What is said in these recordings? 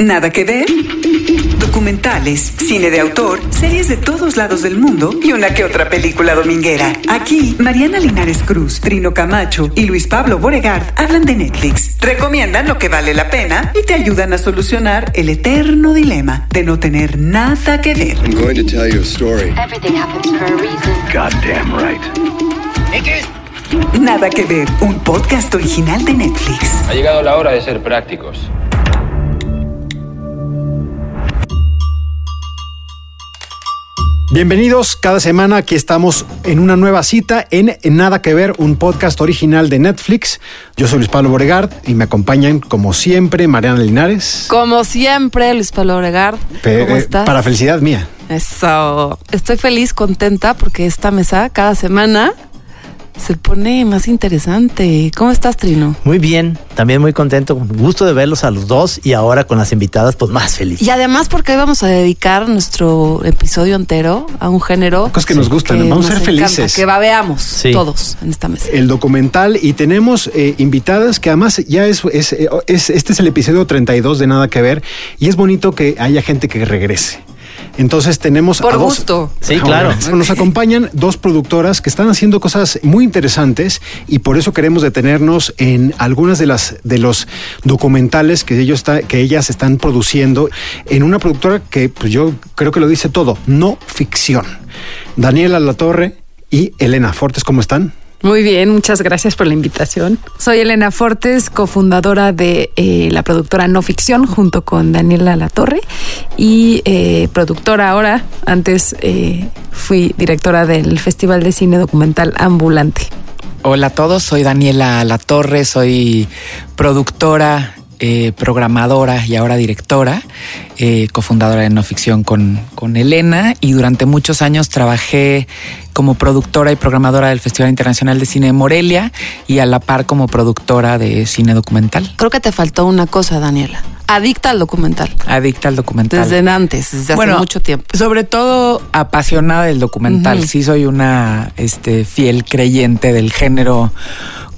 Nada que ver. Documentales, cine de autor, series de todos lados del mundo y una que otra película dominguera. Aquí, Mariana Linares Cruz, Trino Camacho y Luis Pablo Boregard hablan de Netflix, recomiendan lo que vale la pena y te ayudan a solucionar el eterno dilema de no tener nada que ver. I'm going to tell you a story. Everything happens for a reason. Goddamn right. Nada que ver, un podcast original de Netflix. Ha llegado la hora de ser prácticos. Bienvenidos, cada semana aquí estamos en una nueva cita en Nada que ver, un podcast original de Netflix. Yo soy Luis Pablo Boregard y me acompañan como siempre Mariana Linares. Como siempre, Luis Pablo Obregard. Pe- ¿Cómo eh, estás? Para felicidad mía. Eso. Estoy feliz, contenta porque esta mesa cada semana se pone más interesante. ¿Cómo estás, Trino? Muy bien, también muy contento, con gusto de verlos a los dos y ahora con las invitadas, pues más feliz. Y además porque hoy vamos a dedicar nuestro episodio entero a un género Cosas que nos gustan, vamos a ser encanta, felices. que babeamos Sí. todos en esta mesa. El documental y tenemos eh, invitadas que además ya es, es, eh, es- este es el episodio 32 de Nada que ver y es bonito que haya gente que regrese. Entonces tenemos Por a dos- gusto. Sí, claro. Nos acompañan dos productoras que están haciendo cosas muy interesantes y por eso queremos detenernos en algunas de las de los documentales que ellos está- que ellas están produciendo en una productora que pues yo creo que lo dice todo, no ficción. Daniela Latorre y Elena Fortes, ¿cómo están? Muy bien, muchas gracias por la invitación. Soy Elena Fortes, cofundadora de eh, la productora No Ficción, junto con Daniela Latorre, y eh, productora ahora. Antes eh, fui directora del Festival de Cine Documental Ambulante. Hola a todos, soy Daniela Latorre, soy productora, eh, programadora y ahora directora, eh, cofundadora de No Ficción con, con Elena y durante muchos años trabajé como productora y programadora del Festival Internacional de Cine de Morelia y a la par como productora de cine documental. Creo que te faltó una cosa, Daniela. Adicta al documental. Adicta al documental. Desde antes, desde hace mucho tiempo. Sobre todo apasionada del documental. Sí, soy una este, fiel creyente del género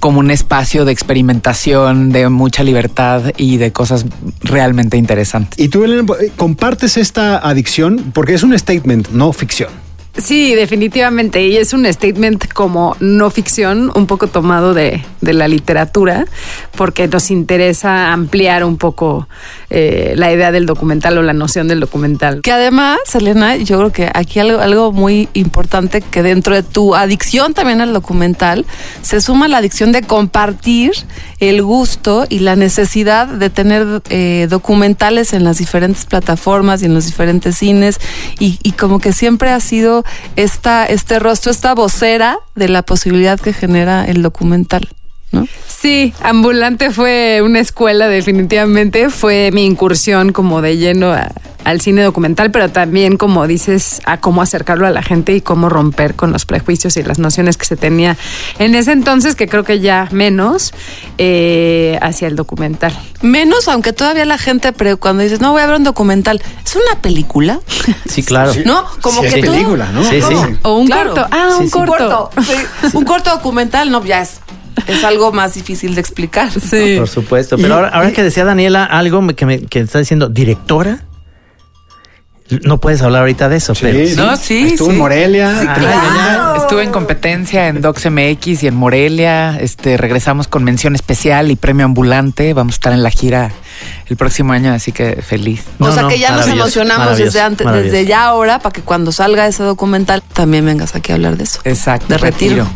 como un espacio de experimentación, de mucha libertad y de cosas realmente interesantes. Y tú, Elena, compartes esta adicción porque es un statement, no ficción. Sí, definitivamente. Y es un statement como no ficción, un poco tomado de, de la literatura, porque nos interesa ampliar un poco eh, la idea del documental o la noción del documental. Que además, Elena, yo creo que aquí algo, algo muy importante que dentro de tu adicción también al documental se suma la adicción de compartir el gusto y la necesidad de tener eh, documentales en las diferentes plataformas y en los diferentes cines y, y como que siempre ha sido esta, este rostro, esta vocera de la posibilidad que genera el documental. ¿No? Sí, Ambulante fue una escuela definitivamente, fue mi incursión como de lleno a- al cine documental, pero también como dices, a cómo acercarlo a la gente y cómo romper con los prejuicios y las nociones que se tenía en ese entonces, que creo que ya menos, eh, hacia el documental. Menos, aunque todavía la gente, pero cuando dices, no voy a ver un documental, ¿es una película? Sí, claro. ¿No? Como Sí, que película, ¿no? Sí, sí. O un Claro. corto. Ah, Sí, un sí. Un corto. corto, sí. un corto documental, no, ya es, es algo más difícil de explicar. Sí. Por supuesto. Pero Y- ahora, ahora y- que decía Daniela algo que me que está diciendo, directora, no puedes hablar ahorita de eso, pero Sí, No, sí, Estuvo en. Morelia. Ah, Estuve en competencia en Docs MX y en Morelia. Este, regresamos con mención especial y premio ambulante. Vamos a estar en la gira el próximo año, así que feliz. o sea no, que ya nos emocionamos antes, desde ya ahora, para que cuando salga ese documental también vengas aquí a hablar de eso. Exacto. De retiro.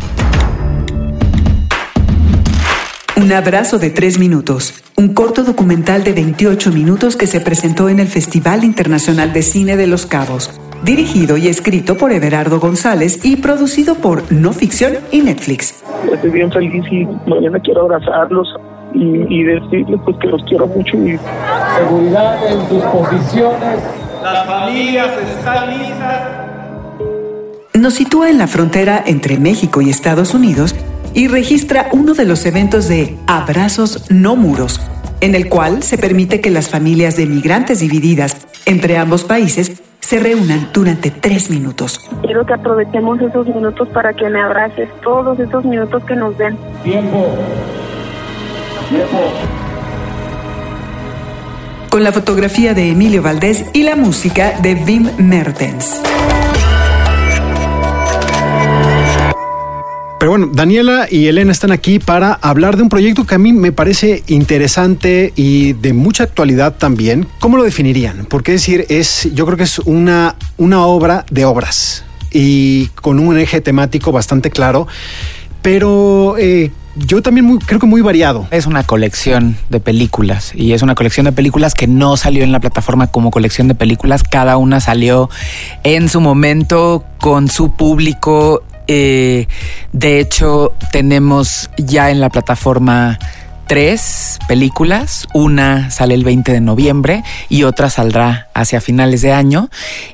Un abrazo de tres minutos. Un corto documental de 28 minutos que se presentó en el Festival Internacional de Cine de Los Cabos. Dirigido y escrito por Everardo González y producido por No Ficción y Netflix. estoy bien feliz y mañana quiero abrazarlos y, y decirles pues que los quiero mucho y seguridad en sus posiciones. Las familias están listas. Nos sitúa en la frontera entre México y Estados Unidos y registra uno de los eventos de Abrazos No Muros, en el cual se permite que las familias de migrantes divididas entre ambos países se reúnan durante tres minutos. Quiero que aprovechemos esos minutos para que me abraces, todos esos minutos que nos den. Tiempo. Tiempo. con la fotografía de Emilio Valdés y la música de Wim Mertens. Pero bueno, Daniela y Elena están aquí para hablar de un proyecto que a mí me parece interesante y de mucha actualidad también. ¿Cómo lo definirían? Porque es decir, es, yo creo que es una, una obra de obras y con un eje temático bastante claro, pero eh, yo también creo que muy variado. Es una colección de películas y es una colección de películas que no salió en la plataforma como colección de películas. Cada una salió en su momento con su público. Eh, de hecho, tenemos ya en la plataforma tres películas. Una sale el 20 de noviembre y otra saldrá hacia finales de año.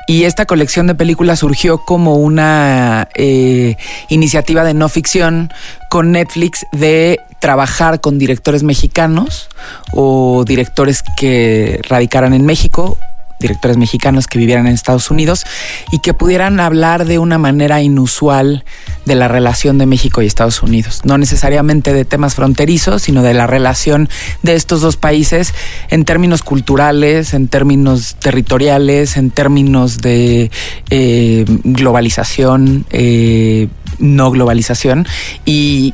Y esta colección de películas surgió como una eh, iniciativa de no ficción con Netflix de trabajar con directores mexicanos o directores que radicaran en México directores mexicanos que vivieran en Estados Unidos y que pudieran hablar de una manera inusual de la relación de México y Estados Unidos. No necesariamente de temas fronterizos, sino de la relación de estos dos países en términos culturales, en términos territoriales, en términos de eh, globalización, eh, no globalización. Y,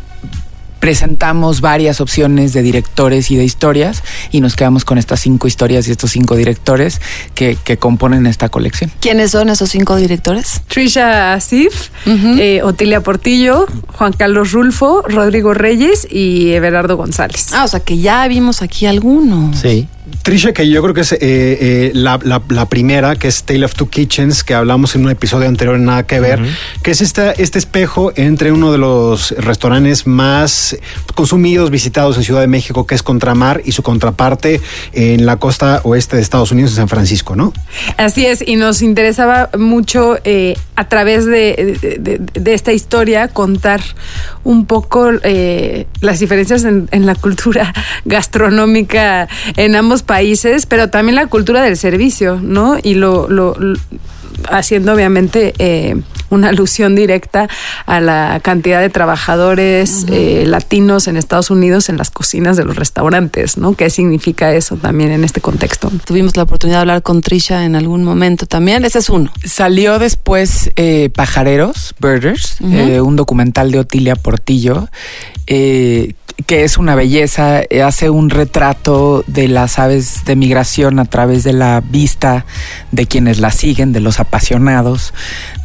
presentamos varias opciones de directores y de historias y nos quedamos con estas cinco historias y estos cinco directores que, que componen esta colección. ¿Quiénes son esos cinco directores? Trisha Asif, eh, Otilia Portillo, Juan Carlos Rulfo, Rodrigo Reyes y Everardo González. Ah, o sea que ya vimos aquí algunos. Sí. Trisha, que yo creo que es eh, eh, la, la- la primera, que es Tale of Two Kitchens, que hablamos en un episodio anterior en Nada que Ver, que es esta, este espejo entre uno de los restaurantes más consumidos, visitados en Ciudad de México, que es Contramar, y su contraparte en la costa oeste de Estados Unidos, en San Francisco, ¿no? Así es, y nos interesaba mucho eh, a través de, de- de- de esta historia contar un poco eh, las diferencias en, en la cultura gastronómica en ambos países, pero también la cultura del servicio, ¿no? Y lo, lo- lo- haciendo obviamente eh, una alusión directa a la cantidad de trabajadores eh, latinos en Estados Unidos en las cocinas de los restaurantes, ¿no? ¿Qué significa eso también en este contexto? Tuvimos la oportunidad de hablar con Trisha en algún momento también. Ese es uno. Salió después eh, Pajareros, Birders, eh, un documental de Otilia Portillo, eh, que es una belleza, eh, hace un retrato de las aves de migración a través de la vista de quienes la siguen, de los apasionados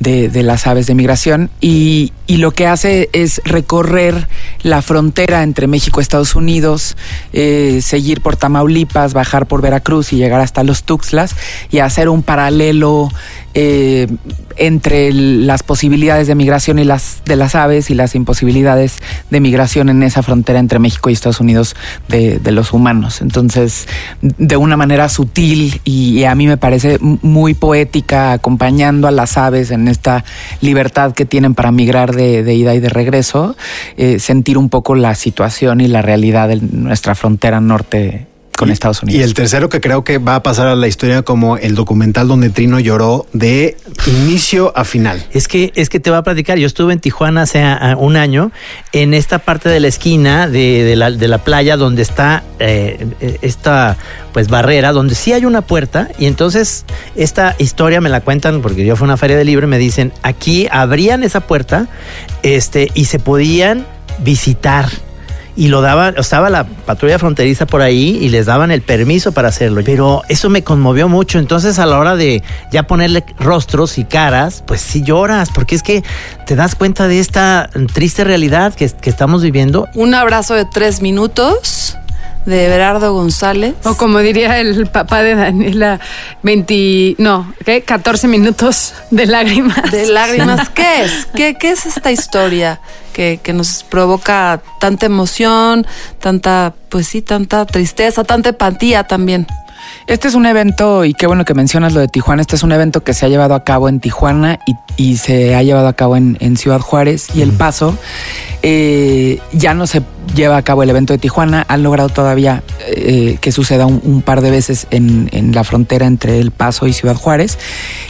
de, las aves de migración, y, y lo que hace es recorrer la frontera entre México y Estados Unidos, eh, seguir por Tamaulipas, bajar por Veracruz y llegar hasta los Tuxtlas y hacer un paralelo eh, entre las posibilidades de migración y las de las aves y las imposibilidades de migración en esa frontera entre México y Estados Unidos de, los humanos. Entonces, de una manera sutil y, a mí me parece muy poética, acompañando a las aves en esta libertad que tienen para migrar de, de ida y de regreso, eh, sentir un poco la situación y la realidad de nuestra frontera norte con Estados Unidos. Y el tercero que creo que va a pasar a la historia como el documental donde Trino lloró de inicio a final. Es que, es que te voy a platicar. Yo estuve en Tijuana hace ah, un año, en esta parte de la esquina de, de la, de la playa donde está eh, eh, esta pues barrera, donde sí hay una puerta. Y entonces esta historia me la cuentan porque yo fui a una feria de libro y me dicen, aquí abrían esa puerta este, y se podían visitar. Y lo daban, estaba la patrulla fronteriza por ahí y les daban el permiso para hacerlo. Pero eso me conmovió mucho. Entonces, a la hora de ya ponerle rostros y caras, pues sí lloras, porque es que te das cuenta de esta triste realidad que, que estamos viviendo. Un abrazo de tres minutos de Everardo González. O como diría el papá de Daniela, 20, no, ¿qué? 14 minutos de lágrimas. De lágrimas. ¿Qué es? ¿Qué, qué es esta historia que, que nos provoca tanta emoción, tanta, pues sí, tanta tristeza, tanta empatía también? Este es un evento, y qué bueno que mencionas lo de Tijuana, este es un evento que se ha llevado a cabo en Tijuana y, y se ha llevado a cabo en, en Ciudad Juárez y El Paso. Eh, ya no se lleva a cabo el evento de Tijuana, han logrado todavía eh, que suceda un, un par de veces en, en la frontera entre El Paso y Ciudad Juárez.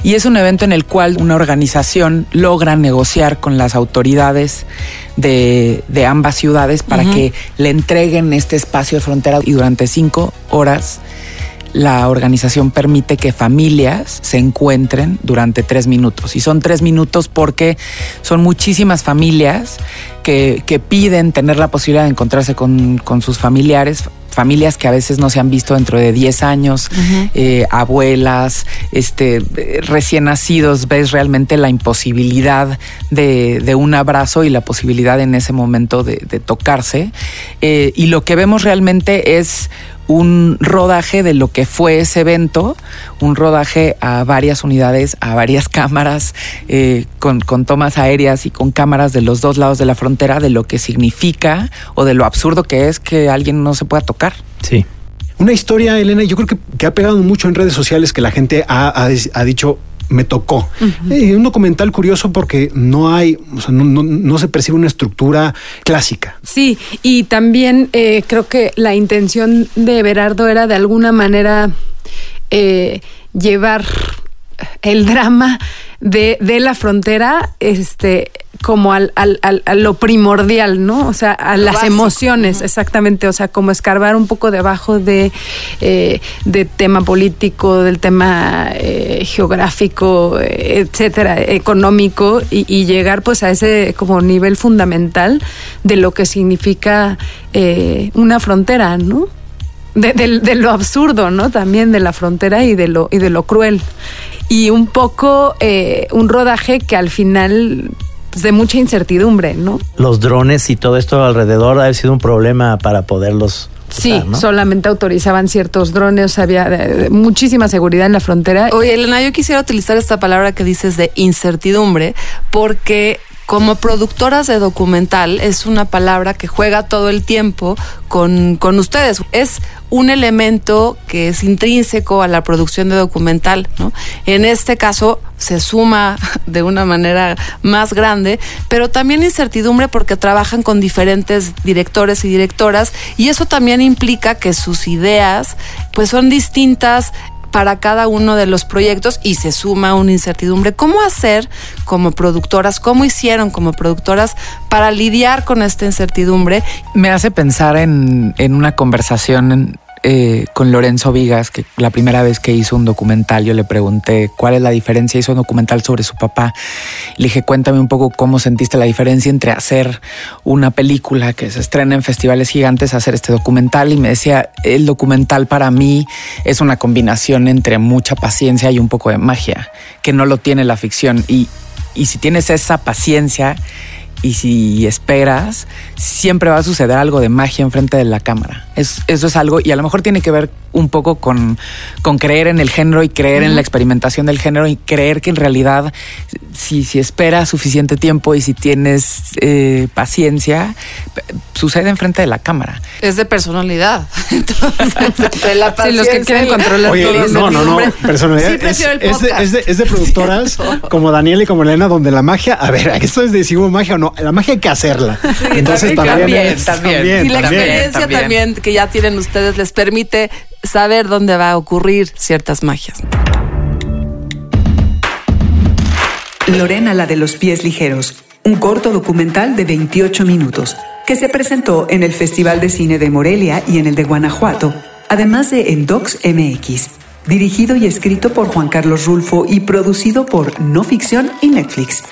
Y es un evento en el cual una organización logra negociar con las autoridades de, de ambas ciudades para que le entreguen este espacio de frontera y durante cinco horas la organización permite que familias se encuentren durante tres minutos. Y son tres minutos porque son muchísimas familias que, que piden tener la posibilidad de encontrarse con, con sus familiares, familias que a veces no se han visto dentro de 10 años, eh, abuelas, este, recién nacidos, ves realmente la imposibilidad de, de un abrazo y la posibilidad en ese momento de, de tocarse. Eh, y lo que vemos realmente es un rodaje de lo que fue ese evento, un rodaje a varias unidades, a varias cámaras, eh, con, con, tomas aéreas y con cámaras de los dos lados de la frontera, de lo que significa o de lo absurdo que es que alguien no se pueda tocar. Sí. Una historia, Elena, yo creo que, que ha pegado mucho en redes sociales que la gente ha, ha, ha dicho, me tocó. Uh -huh. eh, un documental curioso porque no hay, o sea, no, no, no, se percibe una estructura clásica. Sí, y también eh, creo que la intención de Berardo era de alguna manera eh, llevar el drama de, de, la frontera este como al, al, al, a lo primordial, ¿no? O sea, a lo las básico. emociones, uh -huh. exactamente. O sea, como escarbar un poco debajo de, eh, de tema político, del tema eh, geográfico, etcétera, económico, y, y, llegar pues a ese como nivel fundamental de lo que significa eh, una frontera, ¿no? De, de, de, lo absurdo, ¿no? También de la frontera y de lo, y de lo cruel. Y un poco eh, un rodaje que al final pues, de mucha incertidumbre, ¿no? Los drones y todo esto alrededor ha sido un problema para poderlos Sí, usar, ¿no? solamente autorizaban ciertos drones, había de, muchísima seguridad en la frontera. Oye, Elena, yo quisiera utilizar esta palabra que dices de incertidumbre, porque como productoras de documental es una palabra que juega todo el tiempo con, con, ustedes. Es un elemento que es intrínseco a la producción de documental, ¿no? En este caso se suma de una manera más grande, pero también incertidumbre porque trabajan con diferentes directores y directoras y eso también implica que sus ideas pues son distintas para cada uno de los proyectos y se suma una incertidumbre. ¿Cómo hacer como productoras, cómo hicieron como productoras para lidiar con esta incertidumbre? Me hace pensar en, en una conversación eh, con Lorenzo Vigas, que la primera vez que hizo un documental, yo le pregunté cuál es la diferencia. Hizo un documental sobre su papá. Le dije, cuéntame un poco cómo sentiste la diferencia entre hacer una película que se estrena en festivales gigantes, hacer este documental. Y me decía, el documental para mí es una combinación entre mucha paciencia y un poco de magia, que no lo tiene la ficción. Y, y si tienes esa paciencia, y si esperas, siempre va a suceder algo de magia enfrente de la cámara. Es, eso es algo, y a lo mejor tiene que ver un poco con, con creer en el género y creer uh -huh. en la experimentación del género y creer que en realidad, si, si esperas suficiente tiempo y si tienes eh, paciencia, sucede enfrente de la cámara. Es de personalidad. Entonces, de la sí, los que quieren controlar Oye, todo. No, no, no, personalidad. Sí, es, es, de, es, de, es, de, productoras como Daniel y como Elena, donde la magia, a ver, esto es de si hubo magia o no, la magia hay que hacerla. Sí, Entonces también, también, es, también, también, Y la también, experiencia también. también que ya tienen ustedes les permite saber dónde va a ocurrir ciertas magias. Lorena, la de los pies ligeros, un corto documental de 28 minutos que se presentó en el Festival de Cine de Morelia y en el de Guanajuato, además de en Docs MX, dirigido y escrito por Juan Carlos Rulfo y producido por No Ficción y Netflix.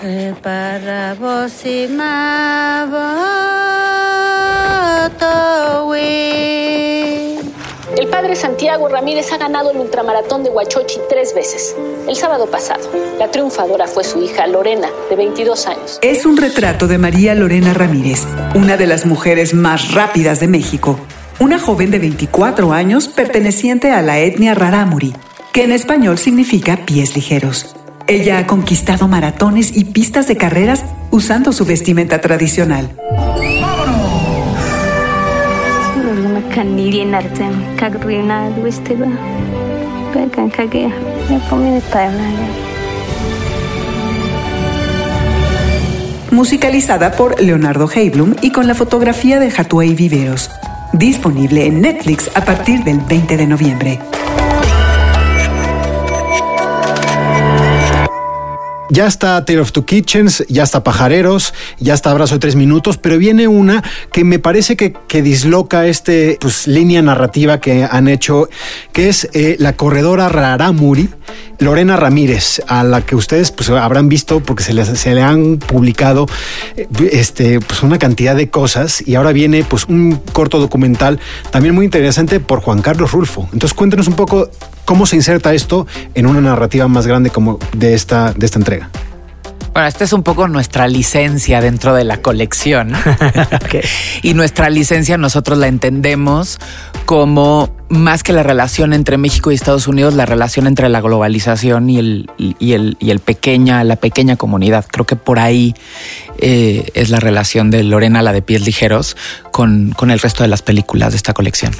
Padre Santiago Ramírez ha ganado el ultramaratón de Huachochi tres veces. El sábado pasado, la triunfadora fue su hija Lorena, de 22 años. Es un retrato de María Lorena Ramírez, una de las mujeres más rápidas de México. Una joven de 24 años perteneciente a la etnia Rarámuri, que en español significa pies ligeros. Ella ha conquistado maratones y pistas de carreras usando su vestimenta tradicional. Artem pomene Musicalizada por Leonardo Heiblum y con la fotografía de Hatuey Viveros. Disponible en Netflix a partir del 20 de noviembre. Ya está Tale of Two Kitchens, ya está Pajareros, ya está Abrazo de Tres Minutos, pero viene una que me parece que, que disloca este pues, línea narrativa que han hecho, que es eh, la corredora Raramuri, Lorena Ramírez, a la que ustedes pues, habrán visto porque se, les, se le han publicado eh, este, pues, una cantidad de cosas y ahora viene pues, un corto documental también muy interesante por Juan Carlos Rulfo. Entonces cuéntenos un poco cómo se inserta esto en una narrativa más grande como de esta, de esta entrega. Bueno, esta es un poco nuestra licencia dentro de la colección. Y nuestra licencia nosotros la entendemos como más que la relación entre México y Estados Unidos, la relación entre la globalización y el, y el, y el pequeña, la pequeña comunidad. Creo que por ahí eh, es la relación de Lorena, la de pies ligeros, con, con el resto de las películas de esta colección.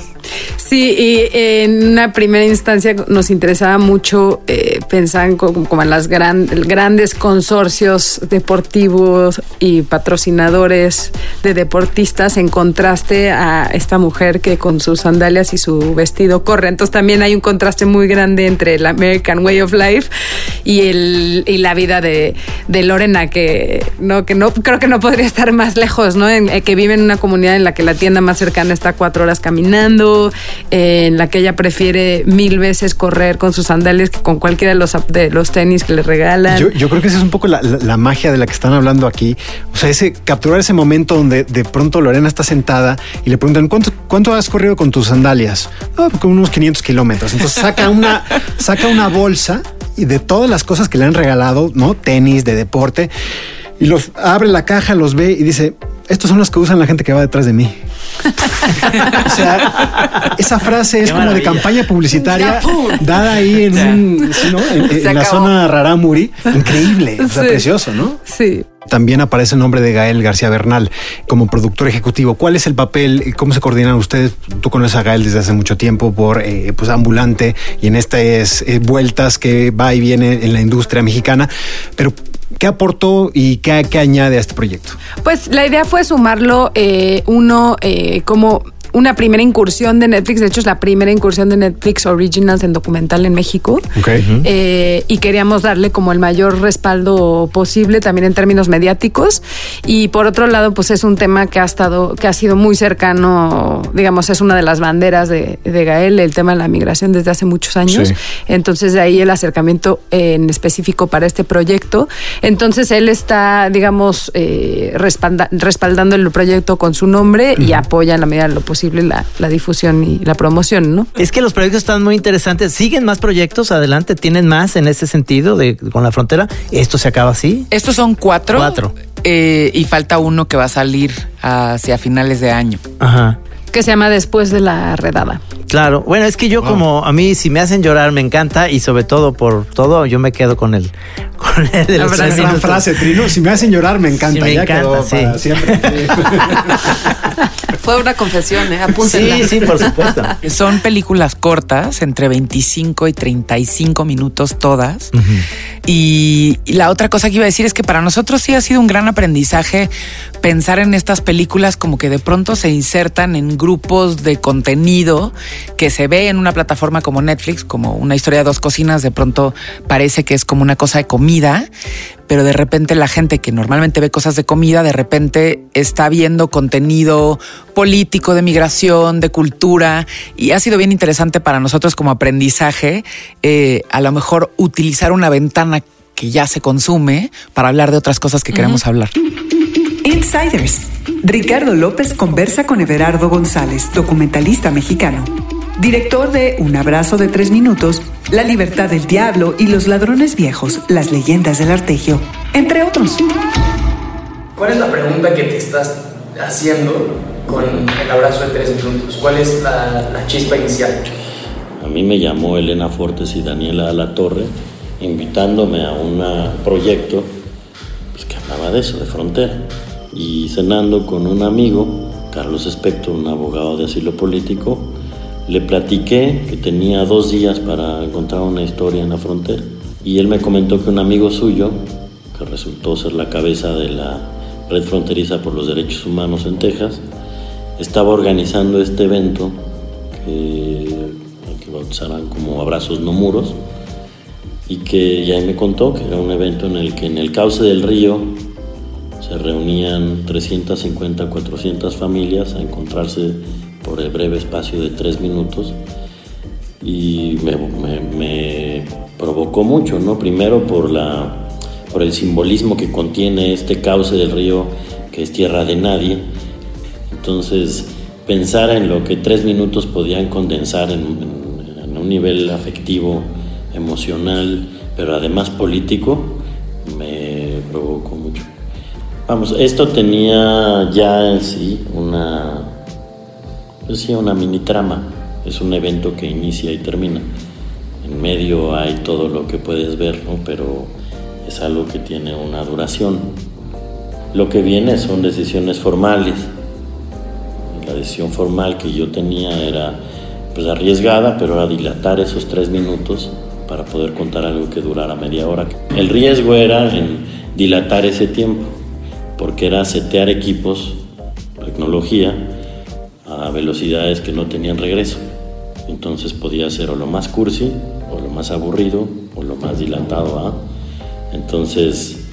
Sí, y en una primera instancia nos interesaba mucho eh, pensar en como, en las gran- grandes consorcios deportivos y patrocinadores de deportistas en contraste a esta mujer que con sus sandalias y su vestido corre. Entonces también hay un contraste muy grande entre el American Way of Life y, el, y la vida de, de Lorena, que no, que no creo que no podría estar más lejos, ¿no? En- eh, que vive en una comunidad en la que la tienda más cercana está cuatro horas caminando, eh, en la que ella prefiere mil veces correr con sus sandalias que con cualquiera de los, de los tenis que le regalan. Yo, yo creo que esa es un poco la, la- la magia de la que están hablando aquí. O sea, ese capturar ese momento donde de pronto Lorena está sentada y le preguntan ¿cuánto, cuánto has corrido con tus sandalias? "Ah, con unos 500 kilómetros. Entonces saca una, saca una bolsa y de todas las cosas que le han regalado, ¿no? Tenis, de deporte. Y los abre la caja, los ve y dice, estos son los que usan la gente que va detrás de mí. o sea, esa frase es Qué como de campaña publicitaria dada ahí en, un- sí, ¿no? en, la zona Raramuri. Increíble, o sea, Sí. precioso, ¿no? Sí. También aparece el nombre de Gael García Bernal como productor ejecutivo. ¿Cuál es el papel? y ¿Cómo se coordinan ustedes? Tú conoces a Gael desde hace mucho tiempo por eh, pues ambulante y en estas eh, vueltas que va y viene en la industria mexicana. Pero, ¿qué aportó y qué, añade a este proyecto? Pues la idea fue sumarlo eh, uno eh, como una primera incursión de Netflix. De hecho, es la primera incursión de Netflix Originals en documental en México. Eh, y queríamos darle como el mayor respaldo posible también en términos mediáticos y por otro lado pues es un tema que ha estado que ha sido muy cercano digamos es una de las banderas de, de Gael el tema de la migración desde hace muchos años Sí. entonces de ahí el acercamiento en específico para este proyecto entonces él está digamos eh, respalda- respaldando el proyecto con su nombre y apoya en la medida de lo posible la, la difusión y la promoción no Es que los proyectos están muy interesantes. ¿Siguen más proyectos adelante? ¿Tienen más en ese sentido de con la frontera? ¿Esto se acaba así? Estos son cuatro. Cuatro. eh, y falta uno que va a salir hacia finales de año. Ajá. Que se llama después de la redada Claro, bueno, es que yo como a mí si me hacen llorar me encanta y sobre todo por todo yo me quedo con el con el de La los gran frase, Trino. Si me hacen llorar, me encanta. Sí, me ya encanta, quedó sí. para siempre. Fue una confesión, ¿eh? Apúntenla. Sí, sí, por supuesto. Son películas cortas, entre 25 y 35 minutos todas. Y, y la otra cosa que iba a decir es que para nosotros sí ha sido un gran aprendizaje pensar en estas películas como que de pronto se insertan en grupos de contenido que se ve en una plataforma como Netflix, como una historia de dos cocinas, de pronto parece que es como una cosa de comida, pero de repente la gente que normalmente ve cosas de comida, de repente está viendo contenido político, de migración, de cultura, y ha sido bien interesante para nosotros como aprendizaje, eh, a lo mejor utilizar una ventana que ya se consume para hablar de otras cosas que queremos hablar. Insiders. Ricardo López conversa con Everardo González, documentalista mexicano. Director de Un abrazo de tres minutos, La libertad del diablo y Los ladrones viejos, las leyendas del artegio, entre otros. ¿Cuál es la pregunta que te estás haciendo con el abrazo de tres minutos? ¿Cuál es la, la chispa inicial? A mí me llamó Elena Fortes y Daniela Alatorre invitándome a un proyecto pues, que hablaba de eso, de frontera. Y cenando con un amigo, Carlos Espector, un abogado de asilo político, le platiqué que tenía dos días para encontrar una historia en la frontera. Y él me comentó que un amigo suyo, que resultó ser la cabeza de la Red Fronteriza por los Derechos Humanos en Texas, estaba organizando este evento que, que bautizarán como Abrazos No Muros, y que ya me contó que era un evento en el que en el cauce del río se reunían 350, 400 familias a encontrarse por el breve espacio de tres minutos y me, me- me provocó mucho, ¿no? Primero por, la, por el simbolismo que contiene este cauce del río que es tierra de nadie. Entonces, pensar en lo que tres minutos podían condensar en, en- en un nivel afectivo, emocional, pero además político, me provocó mucho. Vamos, esto tenía ya en sí una, pues sí, una mini trama. Es un evento que inicia y termina. En medio hay todo lo que puedes ver, ¿no? pero es algo que tiene una duración. Lo que viene son decisiones formales. La decisión formal que yo tenía era pues arriesgada, pero era dilatar esos tres minutos para poder contar algo que durara media hora. El riesgo era en dilatar ese tiempo, porque era setear equipos, tecnología, a velocidades que no tenían regreso. Entonces podía ser o lo más cursi, o lo más aburrido, o lo más dilatado. ¿ah? Entonces,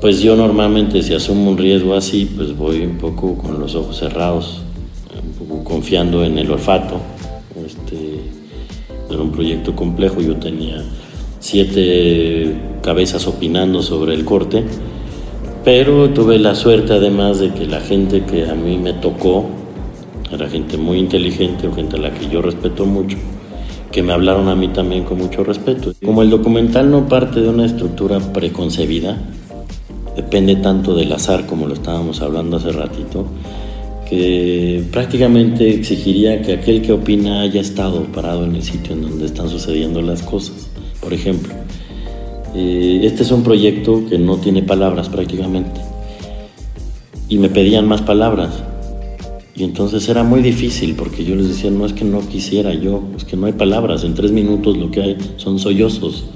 pues yo normalmente si asumo un riesgo así, pues voy un poco con los ojos cerrados, un poco confiando en el olfato. Este, era un proyecto complejo, yo tenía siete cabezas opinando sobre el corte, pero tuve la suerte además de que la gente que a mí me tocó era gente muy inteligente o gente a la que yo respeto mucho, que me hablaron a mí también con mucho respeto. Como el documental no parte de una estructura preconcebida, depende tanto del azar como lo estábamos hablando hace ratito, que prácticamente exigiría que aquel que opina haya estado parado en el sitio en donde están sucediendo las cosas. Por ejemplo, eh, este es un proyecto que no tiene palabras prácticamente. Y me pedían más palabras. Y entonces era muy difícil porque yo les decía, no es que no quisiera yo, es que no hay palabras, en tres minutos lo que hay son sollozos.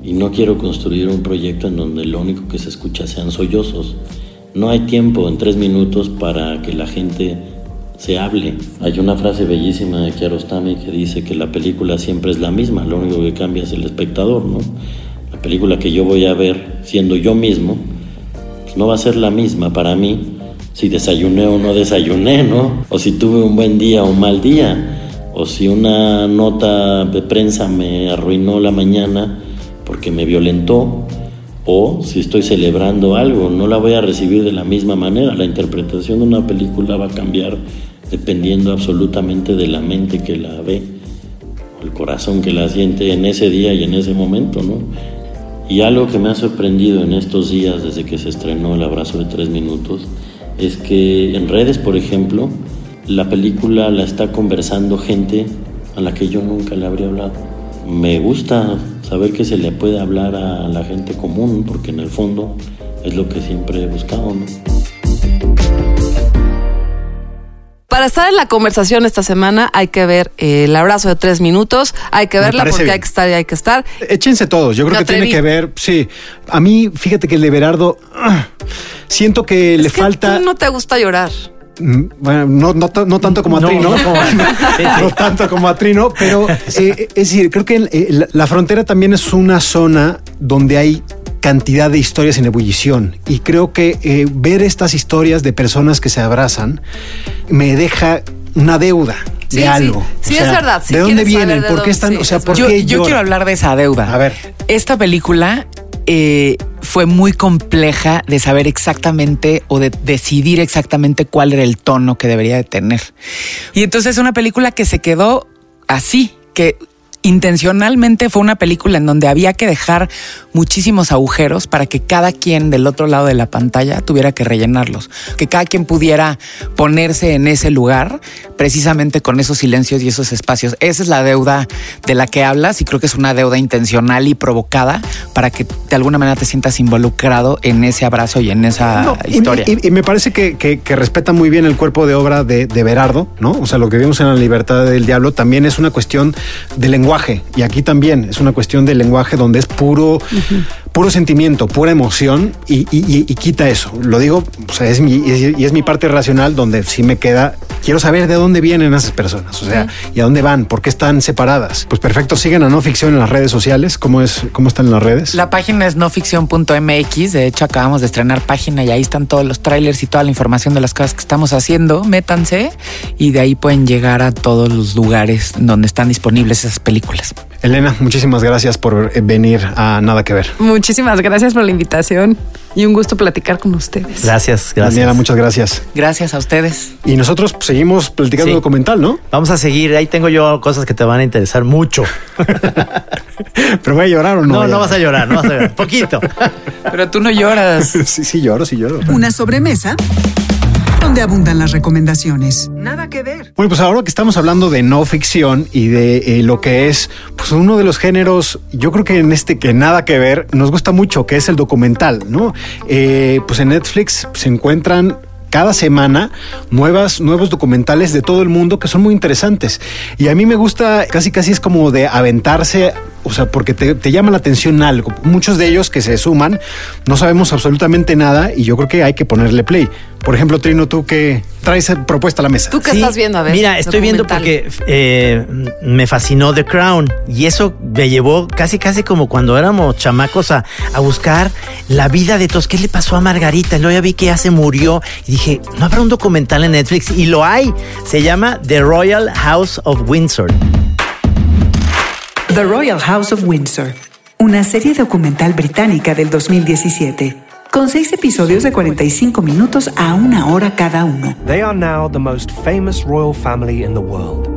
Y no quiero construir un proyecto en donde lo único que se escucha sean sollozos. No hay tiempo en tres minutos para que la gente se hable. Hay una frase bellísima de Kiarostami que dice que la película siempre es la misma, lo único que cambia es el espectador, ¿no? La película que yo voy a ver siendo yo mismo, pues no va a ser la misma para mí si desayuné o no desayuné, ¿no? O si tuve un buen día o un mal día, o si una nota de prensa me arruinó la mañana porque me violentó, o si estoy celebrando algo, no la voy a recibir de la misma manera. La interpretación de una película va a cambiar dependiendo absolutamente de la mente que la ve, o el corazón que la siente en ese día y en ese momento, ¿no? Y algo que me ha sorprendido en estos días desde que se estrenó El abrazo de tres minutos es que en redes, por ejemplo, la película la está conversando gente a la que yo nunca le habría hablado. Me gusta saber que se le puede hablar a la gente común, porque en el fondo es lo que siempre he buscado. ¿no? Para estar en la conversación esta semana hay que ver eh, el abrazo de tres minutos, hay que verla porque bien. hay que estar y hay que estar. Échense todos, yo creo Me que tiene que ver, sí. A mí, fíjate que el de Berardo, ah, siento que le que falta... tú no te gusta llorar. Mm, Bueno, no, no, no tanto como a No, Trino, no tanto como a Trino, pero eh, es decir, creo que eh, la, la frontera también es una zona donde hay cantidad de historias en ebullición y creo que eh, ver estas historias de personas que se abrazan me deja una deuda Sí, de sí. algo. Sí, es verdad. Si ¿De dónde vienen? de ¿Por qué están? sí, o sea, es ¿por Yo, qué yo quiero hablar de esa deuda. A ver. Esta película eh, fue muy compleja de saber exactamente o de decidir exactamente cuál era el tono que debería de tener. Y entonces es una película que se quedó así, que intencionalmente fue una película en donde había que dejar muchísimos agujeros para que cada quien del otro lado de la pantalla tuviera que rellenarlos, que cada quien pudiera ponerse en ese lugar precisamente con esos silencios y esos espacios. Esa es la deuda de la que hablas y creo que es una deuda intencional y provocada para que de alguna manera te sientas involucrado en ese abrazo y en esa No, y- historia. Y, y me parece que, que- que respeta muy bien el cuerpo de obra de, de Berardo, ¿no? O sea, lo que vimos en La Libertad del Diablo también es una cuestión de lenguaje. Y aquí también es una cuestión de lenguaje donde es puro, puro sentimiento, pura emoción y, y- y- y quita eso. Lo digo, o sea, es mi, y es mi parte racional donde sí me queda, quiero saber de dónde vienen esas personas, o sea, y a dónde van, por qué están separadas. Pues perfecto, sigan a No Ficción en las redes sociales. ¿Cómo, es, cómo están en las redes? La página es noficción.mx. De hecho, acabamos de estrenar página y ahí están todos los trailers y toda la información de las cosas que estamos haciendo. Métanse y de ahí pueden llegar a todos los lugares donde están disponibles esas películas. Elena, muchísimas gracias por venir a Nada que Ver. Muchísimas gracias por la invitación y un gusto platicar con ustedes. Gracias, gracias. Daniela, muchas gracias. Gracias a ustedes. Y nosotros pues, seguimos platicando Sí. documental, ¿no? Vamos a seguir. Ahí tengo yo cosas que te van a interesar mucho. Pero voy a llorar o no. No, no vas a llorar, no vas a llorar. Poquito. Pero tú no lloras. Sí, sí lloro, sí lloro. Una sobremesa donde abundan las recomendaciones. Nada que ver. Bueno, pues ahora que estamos hablando de no ficción y de eh, lo que es pues uno de los géneros, yo creo que en este que nada que ver, nos gusta mucho, que es el documental, ¿no? Eh, pues en Netflix se encuentran cada semana nuevas, nuevos documentales de todo el mundo que son muy interesantes. Y a mí me gusta, casi casi es como de aventarse, o sea, porque te, te llama la atención algo. Muchos de ellos que se suman, no sabemos absolutamente nada y yo creo que hay que ponerle play. Por ejemplo, Trino, tú que traes propuesta a la mesa. ¿Tú qué Sí, estás viendo? A ver. Mira, estoy viendo porque eh, me fascinó The Crown y eso me llevó casi, casi como cuando éramos chamacos a, a buscar la vida de todos. ¿Qué le pasó a Margarita? Y luego ya vi que ya se murió y dije, ¿no habrá un documental en Netflix? Y lo hay. Se llama The Royal House of Windsor. The Royal House of Windsor, una serie documental británica del 2017, con seis episodios de 45 minutos a una hora cada uno. They are now the most famous royal family in the world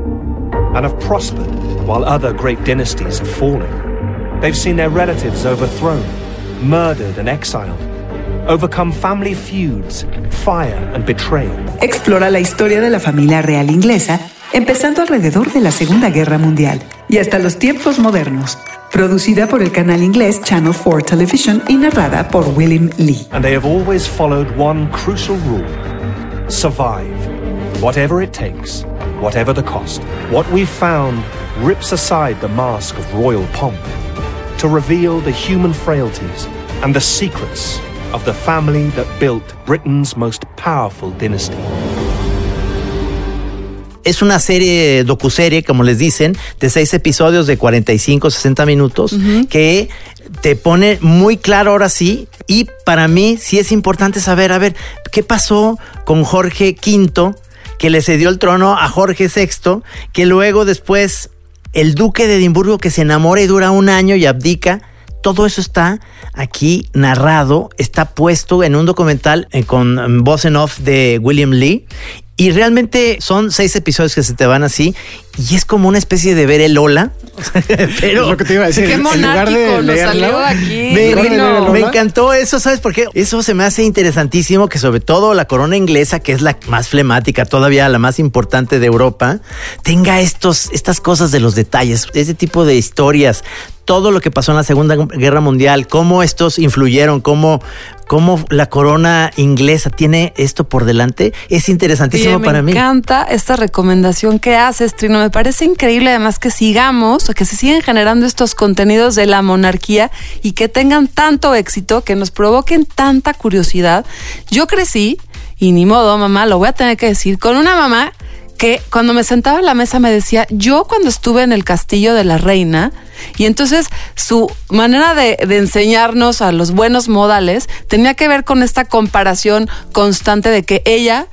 and have prospered while other great dynasties have fallen. They've seen their relatives overthrown, murdered, and exiled, overcome family feuds, fire, and betrayal. Explora la historia de la familia real inglesa, empezando alrededor de la Segunda Guerra Mundial y hasta los tiempos modernos. Producida por el canal inglés Channel 4 Television y narrada por William Lee. And they have always followed one crucial rule survive, whatever it takes, whatever the cost. What we've found rips aside the mask of royal pomp to reveal the human frailties and the secrets of the family that built Britain's most powerful dynasty. Es una serie, docuserie, como les dicen, de seis episodios de 45, 60 minutos, que te pone muy claro ahora sí. Y para mí sí es importante saber, a ver, ¿qué pasó con Jorge V, que le cedió el trono a Jorge VI, que luego después el duque de Edimburgo que se enamora y dura un año y abdica? Todo eso está aquí narrado, está puesto en un documental eh, con voz en off de William Lee. Y realmente son seis episodios que se te van así. Y es como una especie de ver el Lola. Pero Es lo que te iba a decir. Qué en lugar de nos leerlo, salió aquí. me, de leer encantó eso, ¿sabes por qué? Eso se me hace interesantísimo que sobre todo la corona inglesa, que es la más flemática, todavía la más importante de Europa, tenga estos, estas cosas de los detalles, ese tipo de historias, todo lo que pasó en la Segunda Guerra Mundial, cómo estos influyeron, cómo, cómo la corona inglesa tiene esto por delante, es interesantísimo Oye, para me mí. encanta esta recomendación que haces, Trino. Me parece increíble además que sigamos, que se siguen generando estos contenidos de la monarquía y que tengan tanto éxito, que nos provoquen tanta curiosidad. Yo crecí, y ni modo, mamá, lo voy a tener que decir, con una mamá que cuando me sentaba en la mesa me decía, yo cuando estuve en el castillo de la reina, y entonces su manera de, de enseñarnos a los buenos modales tenía que ver con esta comparación constante de que ella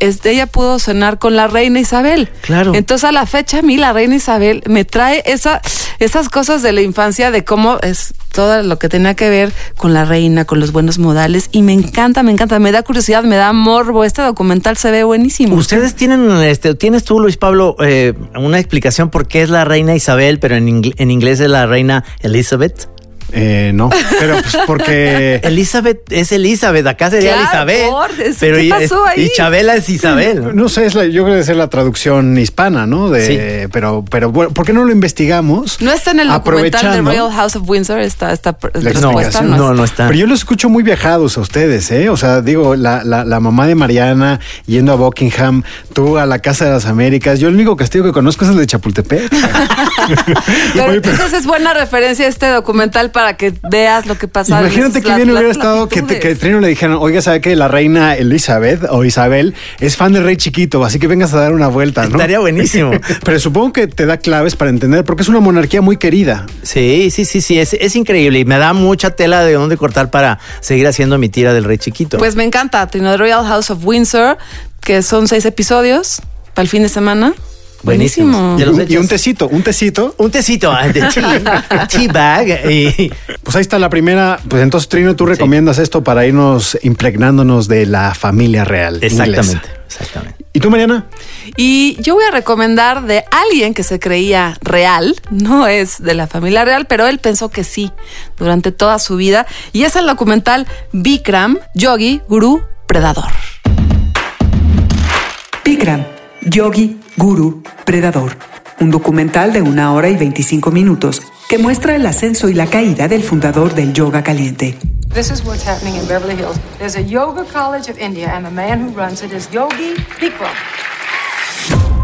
este, ella pudo cenar con la reina Isabel. Claro. Entonces a la fecha a mí la reina Isabel me trae esa, esas cosas de la infancia de cómo es todo lo que tenía que ver con la reina, con los buenos modales y me encanta, me encanta, me da curiosidad, me da morbo. Este documental se ve buenísimo. Ustedes tienen, este, tienes tú, Luis Pablo, eh, una explicación por qué es la reina Isabel, pero en, ingl- en inglés es la reina Elizabeth. Eh, no, pero pues porque Elizabeth es Elizabeth, acá sería Claro, eso, pero ¿qué y, pasó ahí? y Chabela es Isabel. No sé, es la- yo creo que es la traducción hispana, ¿no? De, Pero, pero bueno, ¿por qué no lo investigamos? no está en el documental de Royal House of Windsor, está, está la respuesta, no, no, está. no está. Pero yo los escucho muy viajados a ustedes, ¿eh? O sea, digo, la, la, la mamá de Mariana yendo a Buckingham, tú a la Casa de las Américas. Yo el único castillo que conozco es el de Chapultepec. Pero entonces es buena referencia este documental para que veas lo que pasa. Imagínate que bien hubiera estado que, que Trino le dijeran, oiga, ¿sabe que la reina Elizabeth o Isabel es fan del rey chiquito? Así que vengas a dar una vuelta, ¿no? Estaría buenísimo. Pero supongo que te da claves para entender, porque es una monarquía muy querida. Sí, sí, sí, sí, es, es increíble y me da mucha tela de dónde cortar para seguir haciendo mi tira del rey chiquito. Pues me encanta, Trino, The Royal House of Windsor, que son seis episodios para el fin de semana. Buenísimo. Y un tecito, un tecito. Un tecito ah, de tea, tea bag. Y... Pues ahí está la primera. Pues entonces, Trino, tú recomiendas esto para irnos impregnándonos de la familia real. Exactamente, inglesa. exactamente. ¿Y tú, Mariana? Y yo voy a recomendar de alguien que se creía real, no es de la familia real, pero él pensó que sí durante toda su vida. Y es el documental Bikram, Yogi, Guru, Predador. Bikram, Yogi, Guru, Predador. Un documental de una hora y 25 minutos que muestra el ascenso y la caída del fundador del yoga caliente. This is what's happening in Beverly Hills. There's a yoga college of India, and the man who runs it is Yogi Bikram.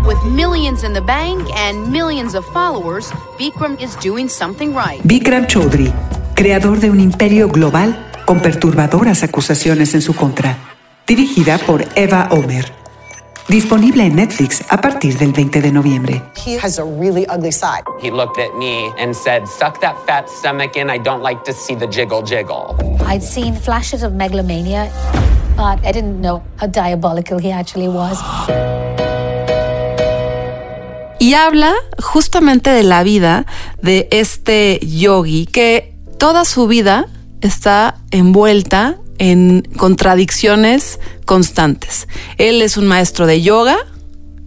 With millions in the bank and millions of followers, Bikram is doing something right. Bikram Chaudhry, creador de un imperio global con perturbadoras acusaciones en su contra. Dirigida por Eva Omer. Disponible en Netflix a partir del 20 de noviembre. He has a really ugly side. He looked at me and said, Suck that fat stomach in. I don't like to see the jiggle jiggle. I'd seen flashes of megalomania, but I didn't know how diabolical he actually was. Y habla justamente de la vida de este yogi que toda su vida está envuelta en contradicciones constantes. Él es un maestro de yoga,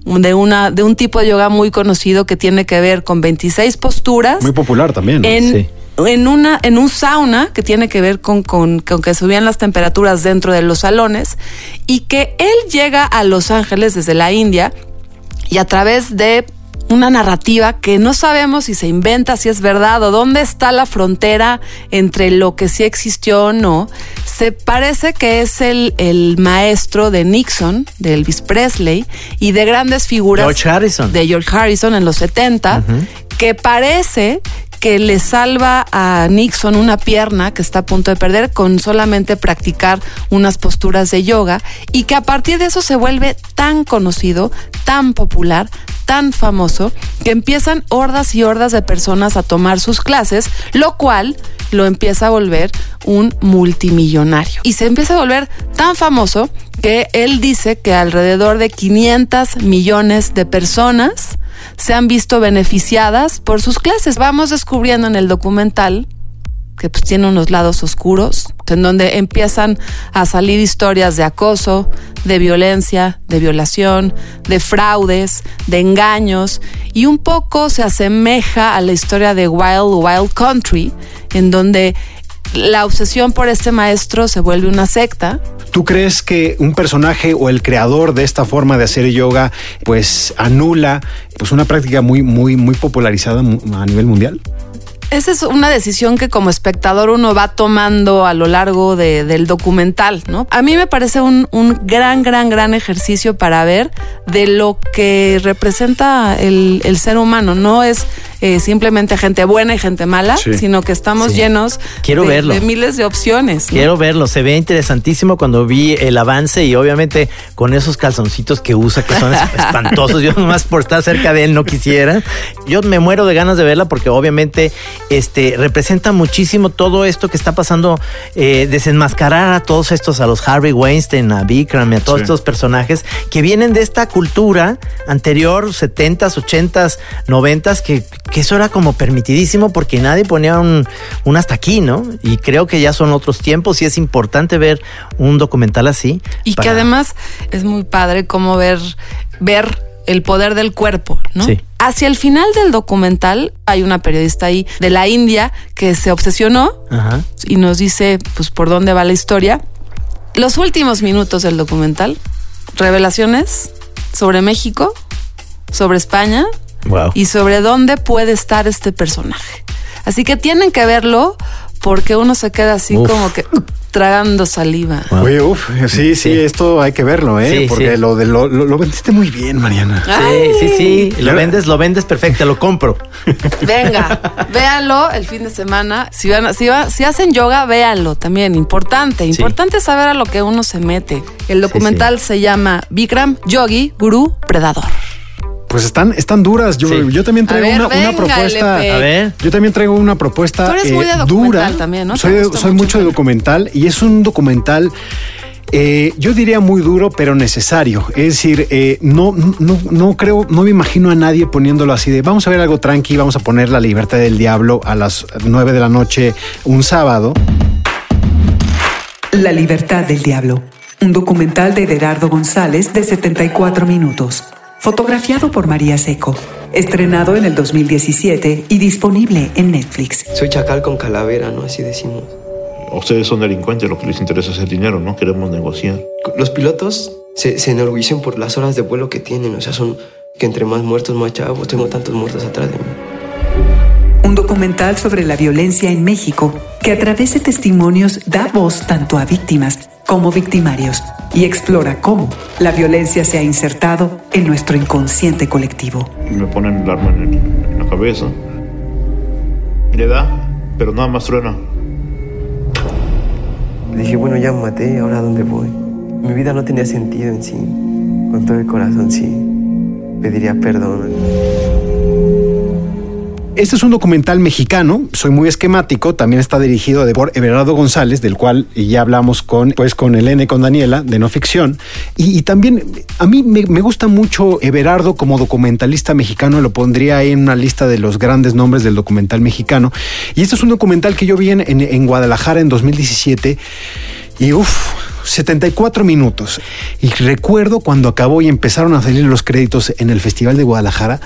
de, una, de un tipo de yoga muy conocido que tiene que ver con 26 posturas. Muy popular también. ¿no? En, Sí. en, una, en un sauna que tiene que ver con, con- con que subían las temperaturas dentro de los salones y que él llega a Los Ángeles desde la India y a través de una narrativa que no sabemos si se inventa, si es verdad o dónde está la frontera entre lo que sí existió o no, se parece que es el, el maestro de Nixon, de Elvis Presley y de grandes figuras George Harrison. de George Harrison en los 70, que parece que le salva a Nixon una pierna que está a punto de perder con solamente practicar unas posturas de yoga y que a partir de eso se vuelve tan conocido, tan popular, tan famoso, que empiezan hordas y hordas de personas a tomar sus clases, lo cual lo empieza a volver un multimillonario. Y se empieza a volver tan famoso que él dice que alrededor de 500 millones de personas se han visto beneficiadas por sus clases. Vamos descubriendo en el documental que pues tiene unos lados oscuros, en donde empiezan a salir historias de acoso, de violencia, de violación, de fraudes, de engaños, y un poco se asemeja a la historia de Wild Wild Country, en donde la obsesión por este maestro se vuelve una secta, ¿Tú crees que un personaje o el creador de esta forma de hacer yoga pues anula pues una práctica muy muy muy popularizada a nivel mundial? Esa es una decisión que como espectador uno va tomando a lo largo de- del documental, ¿no? A mí me parece un, un gran, gran, gran ejercicio para ver de lo que representa el, el ser humano. No es eh, simplemente gente buena y gente mala, Sí. sino que estamos Sí. llenos Quiero de, verlo. de miles de opciones. ¿no? Quiero verlo, se ve interesantísimo cuando vi el avance y obviamente con esos calzoncitos que usa que son es- espantosos. Yo nomás por estar cerca de él no quisiera. Yo me muero de ganas de verla porque obviamente este representa muchísimo todo esto que está pasando, eh, desenmascarar a todos estos, a los Harvey Weinstein, a Bikram y a todos Sí. estos personajes que vienen de esta cultura anterior, 70s, 80s, 90s, que, que eso era como permitidísimo porque nadie ponía un, un hasta aquí, ¿no? Y creo que ya son otros tiempos y es importante ver un documental así. Y que además es muy padre como ver, ver el poder del cuerpo, ¿no? Sí. Hacia el final del documental hay una periodista ahí de la India que se obsesionó Ajá. y nos dice pues por dónde va la historia. Los últimos minutos del documental, revelaciones sobre México, sobre España Wow. y sobre dónde puede estar este personaje. Así que tienen que verlo porque uno se queda así Uf. como que tragando saliva. Oye, uf, sí, sí, esto hay que verlo, ¿eh? Sí, Porque sí. lo de lo, lo, lo vendiste muy bien, Mariana. Ay. Sí, sí, sí. Lo vendes, lo vendes perfecto, lo compro. Venga, véanlo el fin de semana. Si, van, a- si, va- si hacen yoga, véanlo también. Importante, importante saber a lo que uno se mete. El documental se llama Bikram Yogi Guru Predador. Pues están, están duras. Yo, yo también A traigo ver, una, una propuesta. LP. A ver. Yo también traigo una propuesta Tú eres eh, muy de dura. Soy, soy mucho de documental y es un documental. eh, yo diría muy duro, pero necesario. Es decir, eh, no, no, no creo, no me imagino a nadie poniéndolo así de vamos a ver algo tranqui, vamos a poner la libertad del diablo a las 9 de la noche un sábado. La libertad del diablo. Un documental de Gerardo González de 74 minutos. Fotografiado por María Seco. Estrenado en el 2017 y disponible en Netflix. Soy chacal con calavera, ¿no? Así decimos. Ustedes son delincuentes, lo que les interesa es el dinero, no queremos negociar. Los pilotos se, se enorgullecen por las horas de vuelo que tienen. O sea, son que entre más muertos, más chavos. Tengo tantos muertos atrás de mí. Un documental sobre la violencia en México que a través de testimonios da voz tanto a víctimas como victimarios y explora cómo la violencia se ha insertado en nuestro inconsciente colectivo. Me ponen el arma en, el- en la cabeza. Le da, pero nada más truena. Dije, bueno, ya me maté, ¿ahora dónde voy? Mi vida no tenía sentido en sí. Con todo el corazón, sí. Pediría perdón. Este es un documental mexicano, soy muy esquemático, también está dirigido por Everardo González, del cual ya hablamos con, pues, con Elene, con Daniela, de no ficción. Y, también a mí me, gusta mucho Everardo como documentalista mexicano, lo pondría ahí en una lista de los grandes nombres del documental mexicano. Y este es un documental que yo vi en- en Guadalajara en 2017 y uff. 74 minutos. Y recuerdo cuando acabó y empezaron a salir los créditos en el Festival de Guadalajara,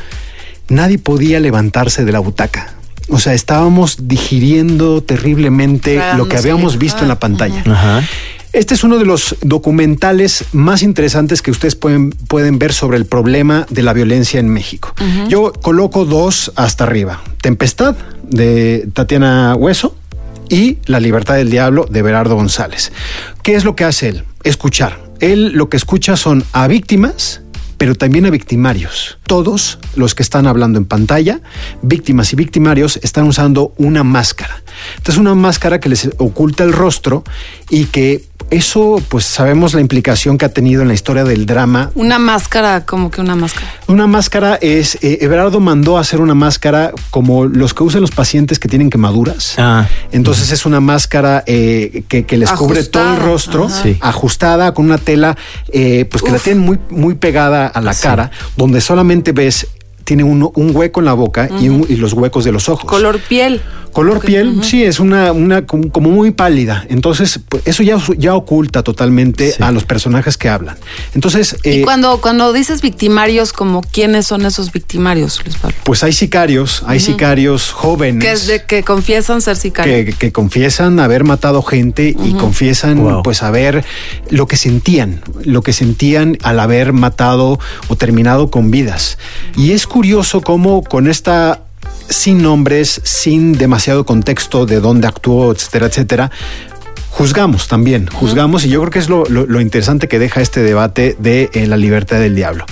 nadie podía levantarse de la butaca. O sea, estábamos digiriendo terriblemente lo que habíamos visto en la pantalla. Ajá. Este es uno de los documentales más interesantes que ustedes pueden, pueden ver sobre el problema de la violencia en México. Yo coloco dos hasta arriba. Tempestad de Tatiana Hueso y La libertad del diablo de Berardo González. ¿Qué es lo que hace él? Escuchar. Él lo que escucha son a víctimas, pero también a victimarios. Todos los que están hablando en pantalla, víctimas y victimarios, están usando una máscara. Entonces una máscara que les oculta el rostro y que eso, pues sabemos la implicación que ha tenido en la historia del drama Una máscara, como que una máscara. una máscara es, eh, Everardo mandó a hacer una máscara como los que usan los pacientes que tienen quemaduras. Ah. Entonces es una máscara eh, que, que les cubre todo el rostro. Sí. ajustada con una tela, eh, pues que la tienen muy, muy pegada a la cara, donde solamente ves, tiene uno- un hueco en la boca y, un- y los huecos de los ojos. Color piel. Color piel, sí, es una, una como muy pálida. Entonces, pues, eso ya, ya oculta totalmente a los personajes que hablan. Entonces, y eh, cuando, cuando dices victimarios, como quiénes son esos victimarios, Luis Pablo. pues hay sicarios, hay sicarios jóvenes. Que, es de, que confiesan ser sicarios. que, que confiesan haber matado gente y confiesan Wow. pues haber lo que sentían, lo que sentían al haber matado o terminado con vidas. Y es curioso cómo con esta sin nombres, sin demasiado contexto de dónde actuó, etcétera, etcétera, juzgamos también, juzgamos y yo creo que es lo, lo- lo interesante que deja este debate de eh, la libertad del diablo.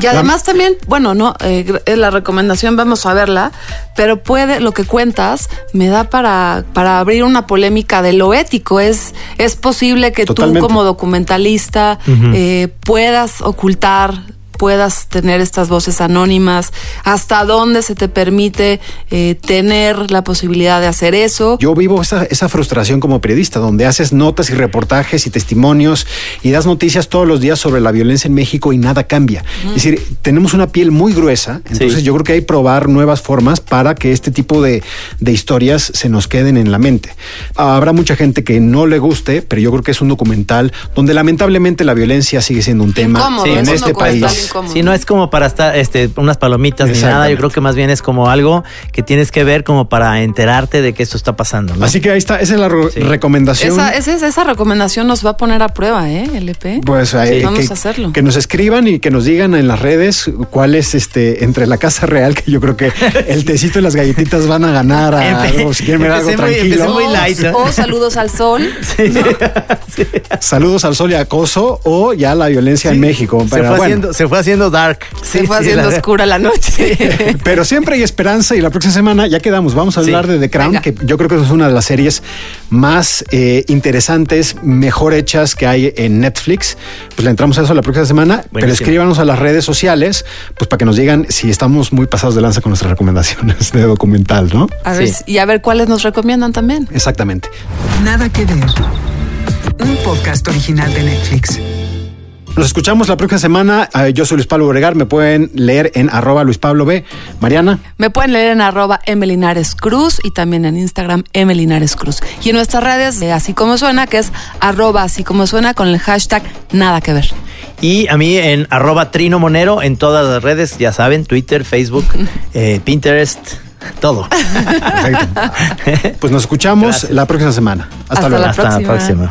Y además también, bueno, no, eh, la recomendación vamos a verla, pero puede, lo que cuentas me da para, para abrir una polémica de lo ético. Es, es posible que Totalmente. tú como documentalista eh, puedas ocultar puedas tener estas voces anónimas, hasta dónde se te permite eh, tener la posibilidad de hacer eso. Yo vivo esa, esa frustración como periodista, donde haces notas y reportajes y testimonios y das noticias todos los días sobre la violencia en México y nada cambia. Es decir, tenemos una piel muy gruesa, entonces Sí. yo creo que hay que probar nuevas formas para que este tipo de, de historias se nos queden en la mente. Habrá mucha gente que no le guste, pero yo creo que es un documental donde lamentablemente la violencia sigue siendo un tema Incómodo, en es este país. Si no es como para estar, este, unas palomitas ni nada, yo creo que más bien es como algo que tienes que ver como para enterarte de que esto está pasando. ¿no? Así que ahí está, esa es la recomendación. Esa, esa, esa recomendación nos va a poner a prueba, ¿eh? LP. Pues eh, vamos que, a hacerlo. que nos escriban y que nos digan en las redes cuál es este entre la casa real, que yo creo que el tecito y las galletitas van a ganar a Empe- o si quieren ver algo empecé muy- tranquilo. muy light, ¿no? O saludos al sol. Saludos al sol y acoso o ya la violencia en México. Se fue, bueno. haciendo, se fue haciendo dark. Se Sí, fue sí, haciendo la- oscura la noche. Pero siempre hay esperanza y la próxima semana ya quedamos. Vamos a hablar de The Crown, que yo creo que es una de las series más eh, interesantes, mejor hechas que hay en Netflix. Pues le entramos a eso la próxima semana, pero escríbanos a las redes sociales, pues para que nos digan si estamos muy pasados de lanza con nuestras recomendaciones de documental, ¿no? A ver, si- y a ver cuáles nos recomiendan también. Exactamente. Nada que ver. Un podcast original de Netflix. Nos escuchamos la próxima semana. Eh, Yo soy Luis Pablo Bregar. Me pueden leer en arroba Luis Pablo B. Mariana. Me pueden leer en arroba Emelinares Cruz y también en Instagram Emelinares Cruz. Y en nuestras redes de Así Como Suena, que es arroba Así Como Suena con el hashtag Nada que ver. Y a mí en arroba Trino Monero en todas las redes, ya saben, Twitter, Facebook, eh, Pinterest, todo. Pues nos escuchamos Gracias. la próxima semana. Hasta, Hasta luego. la Hasta la próxima.